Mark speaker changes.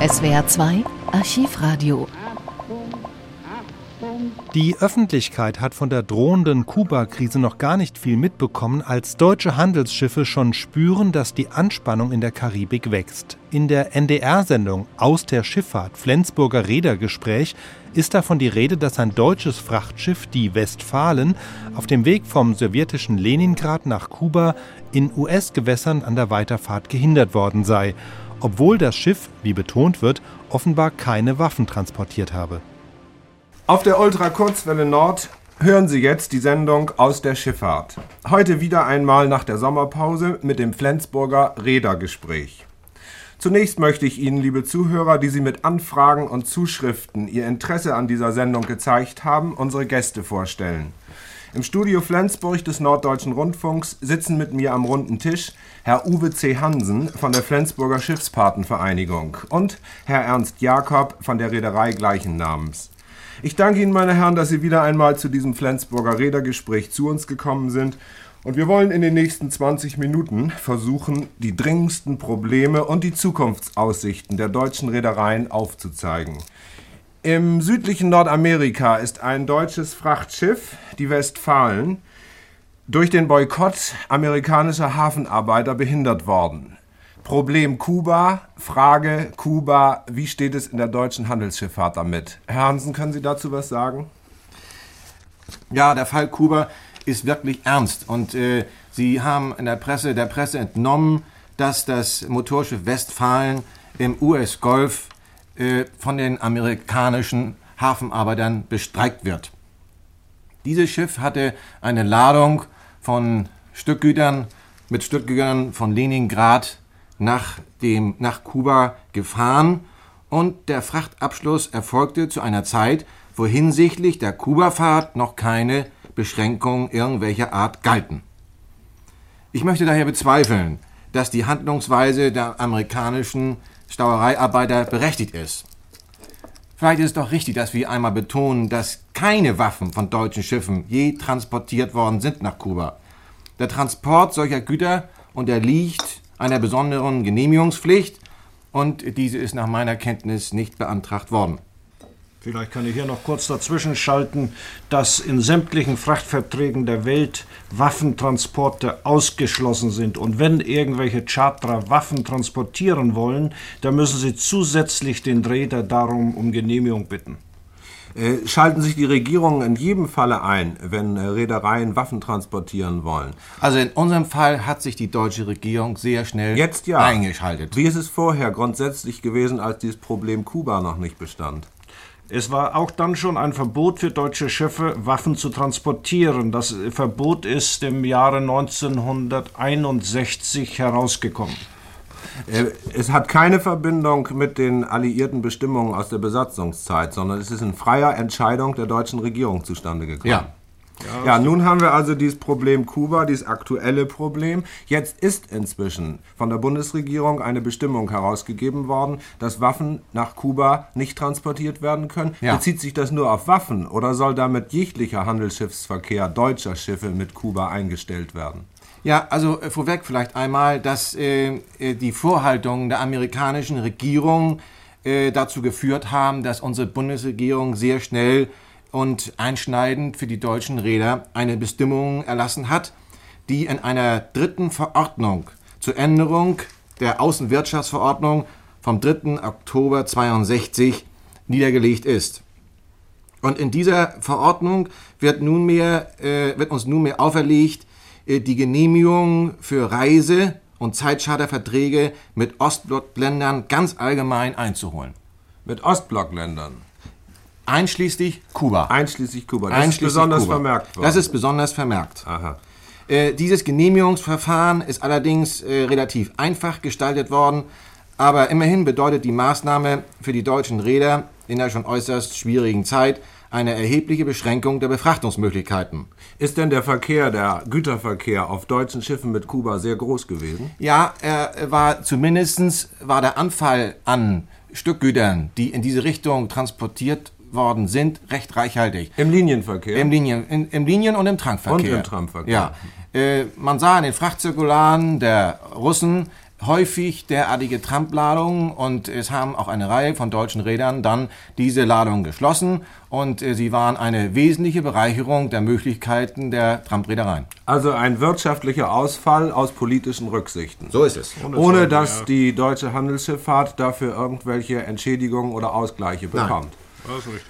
Speaker 1: SWR 2 Archivradio
Speaker 2: Die Öffentlichkeit hat von der drohenden Kuba-Krise noch gar nicht viel mitbekommen, als deutsche Handelsschiffe schon spüren, dass die Anspannung in der Karibik wächst. In der NDR-Sendung Aus der Schifffahrt Flensburger Rädergespräch ist davon die Rede, dass ein deutsches Frachtschiff, die Westfalen, auf dem Weg vom sowjetischen Leningrad nach Kuba in US-Gewässern an der Weiterfahrt gehindert worden sei, obwohl das Schiff, wie betont wird, offenbar keine Waffen transportiert habe.
Speaker 3: Auf der Ultrakurzwelle Nord hören Sie jetzt die Sendung aus der Schifffahrt. Heute wieder einmal nach der Sommerpause mit dem Flensburger Rädergespräch. Zunächst möchte ich Ihnen, liebe Zuhörer, die Sie mit Anfragen und Zuschriften Ihr Interesse an dieser Sendung gezeigt haben, unsere Gäste vorstellen. Im Studio Flensburg des Norddeutschen Rundfunks sitzen mit mir am runden Tisch Herr Uwe C. Hansen von der Flensburger Schiffspatenvereinigung und Herr Ernst Jakob von der Reederei gleichen Namens. Ich danke Ihnen, meine Herren, dass Sie wieder einmal zu diesem Flensburger Rädergespräch zu uns gekommen sind. Und wir wollen in den nächsten 20 Minuten versuchen, die dringendsten Probleme und die Zukunftsaussichten der deutschen Reedereien aufzuzeigen. Im südlichen Nordamerika ist ein deutsches Frachtschiff, die Westfalen, durch den Boykott amerikanischer Hafenarbeiter behindert worden. Problem Kuba, Frage Kuba, wie steht es in der deutschen Handelsschifffahrt damit? Herr Hansen, können Sie dazu was sagen?
Speaker 4: Ja, der Fall Kuba ist wirklich ernst und äh, Sie haben in der Presse, der Presse entnommen, dass das Motorschiff Westfalen im US-Golf äh, von den amerikanischen Hafenarbeitern bestreikt wird. Dieses Schiff hatte eine Ladung von Stückgütern mit Stückgütern von Leningrad nach, dem, nach Kuba gefahren und der Frachtabschluss erfolgte zu einer Zeit, wo hinsichtlich der Kubafahrt noch keine Beschränkungen irgendwelcher Art galten. Ich möchte daher bezweifeln, dass die Handlungsweise der amerikanischen Stauereiarbeiter berechtigt ist. Vielleicht ist es doch richtig, dass wir einmal betonen, dass keine Waffen von deutschen Schiffen je transportiert worden sind nach Kuba. Der Transport solcher Güter unterliegt einer besonderen Genehmigungspflicht und diese ist nach meiner Kenntnis nicht beantragt worden.
Speaker 5: Vielleicht kann ich hier noch kurz dazwischen schalten, dass in sämtlichen Frachtverträgen der Welt Waffentransporte ausgeschlossen sind. Und wenn irgendwelche Charterer Waffen transportieren wollen, dann müssen sie zusätzlich den Räder darum um Genehmigung bitten.
Speaker 3: Äh, schalten sich die Regierungen in jedem Falle ein, wenn äh, Reedereien Waffen transportieren wollen?
Speaker 4: Also in unserem Fall hat sich die deutsche Regierung sehr schnell
Speaker 3: Jetzt ja.
Speaker 4: eingeschaltet.
Speaker 3: Wie ist es vorher grundsätzlich gewesen, als dieses Problem Kuba noch nicht bestand?
Speaker 5: Es war auch dann schon ein Verbot für deutsche Schiffe, Waffen zu transportieren. Das Verbot ist im Jahre 1961 herausgekommen.
Speaker 3: Äh, es hat keine Verbindung mit den alliierten Bestimmungen aus der Besatzungszeit, sondern es ist in freier Entscheidung der deutschen Regierung zustande gekommen.
Speaker 4: Ja.
Speaker 3: Ja, ja, nun haben wir also dieses Problem Kuba, dieses aktuelle Problem. Jetzt ist inzwischen von der Bundesregierung eine Bestimmung herausgegeben worden, dass Waffen nach Kuba nicht transportiert werden können. Ja. Bezieht sich das nur auf Waffen oder soll damit jeglicher Handelsschiffsverkehr deutscher Schiffe mit Kuba eingestellt werden?
Speaker 4: Ja, also äh, vorweg vielleicht einmal, dass äh, äh, die Vorhaltungen der amerikanischen Regierung äh, dazu geführt haben, dass unsere Bundesregierung sehr schnell und einschneidend für die deutschen Räder eine Bestimmung erlassen hat, die in einer dritten Verordnung zur Änderung der Außenwirtschaftsverordnung vom 3. Oktober 62 niedergelegt ist. Und in dieser Verordnung wird, nunmehr, äh, wird uns nunmehr auferlegt, äh, die Genehmigung für Reise- und Zeitcharterverträge mit Ostblockländern ganz allgemein einzuholen.
Speaker 3: Mit Ostblockländern?
Speaker 4: Einschließlich Kuba.
Speaker 3: Einschließlich Kuba.
Speaker 4: Das ist besonders Kuba. vermerkt worden. Das ist besonders vermerkt. Aha. Äh, dieses Genehmigungsverfahren ist allerdings äh, relativ einfach gestaltet worden, aber immerhin bedeutet die Maßnahme für die deutschen Räder in der schon äußerst schwierigen Zeit eine erhebliche Beschränkung der Befrachtungsmöglichkeiten.
Speaker 3: Ist denn der Verkehr, der Güterverkehr auf deutschen Schiffen mit Kuba sehr groß gewesen?
Speaker 4: Ja, er war zumindestens war der Anfall an Stückgütern, die in diese Richtung transportiert worden sind, recht reichhaltig.
Speaker 3: Im Linienverkehr?
Speaker 4: Im, Linien, in, im Linien- und im Trankverkehr.
Speaker 3: Und im Trankverkehr.
Speaker 4: Ja. Äh, man sah in den Frachtzirkularen der Russen häufig derartige Trampladungen und es haben auch eine Reihe von deutschen Rädern dann diese Ladungen geschlossen und äh, sie waren eine wesentliche Bereicherung der Möglichkeiten der Trampreedereien.
Speaker 3: Also ein wirtschaftlicher Ausfall aus politischen Rücksichten.
Speaker 4: So ist es.
Speaker 3: Ohne dass die deutsche Handelsschifffahrt dafür irgendwelche Entschädigungen oder Ausgleiche bekommt. Lovely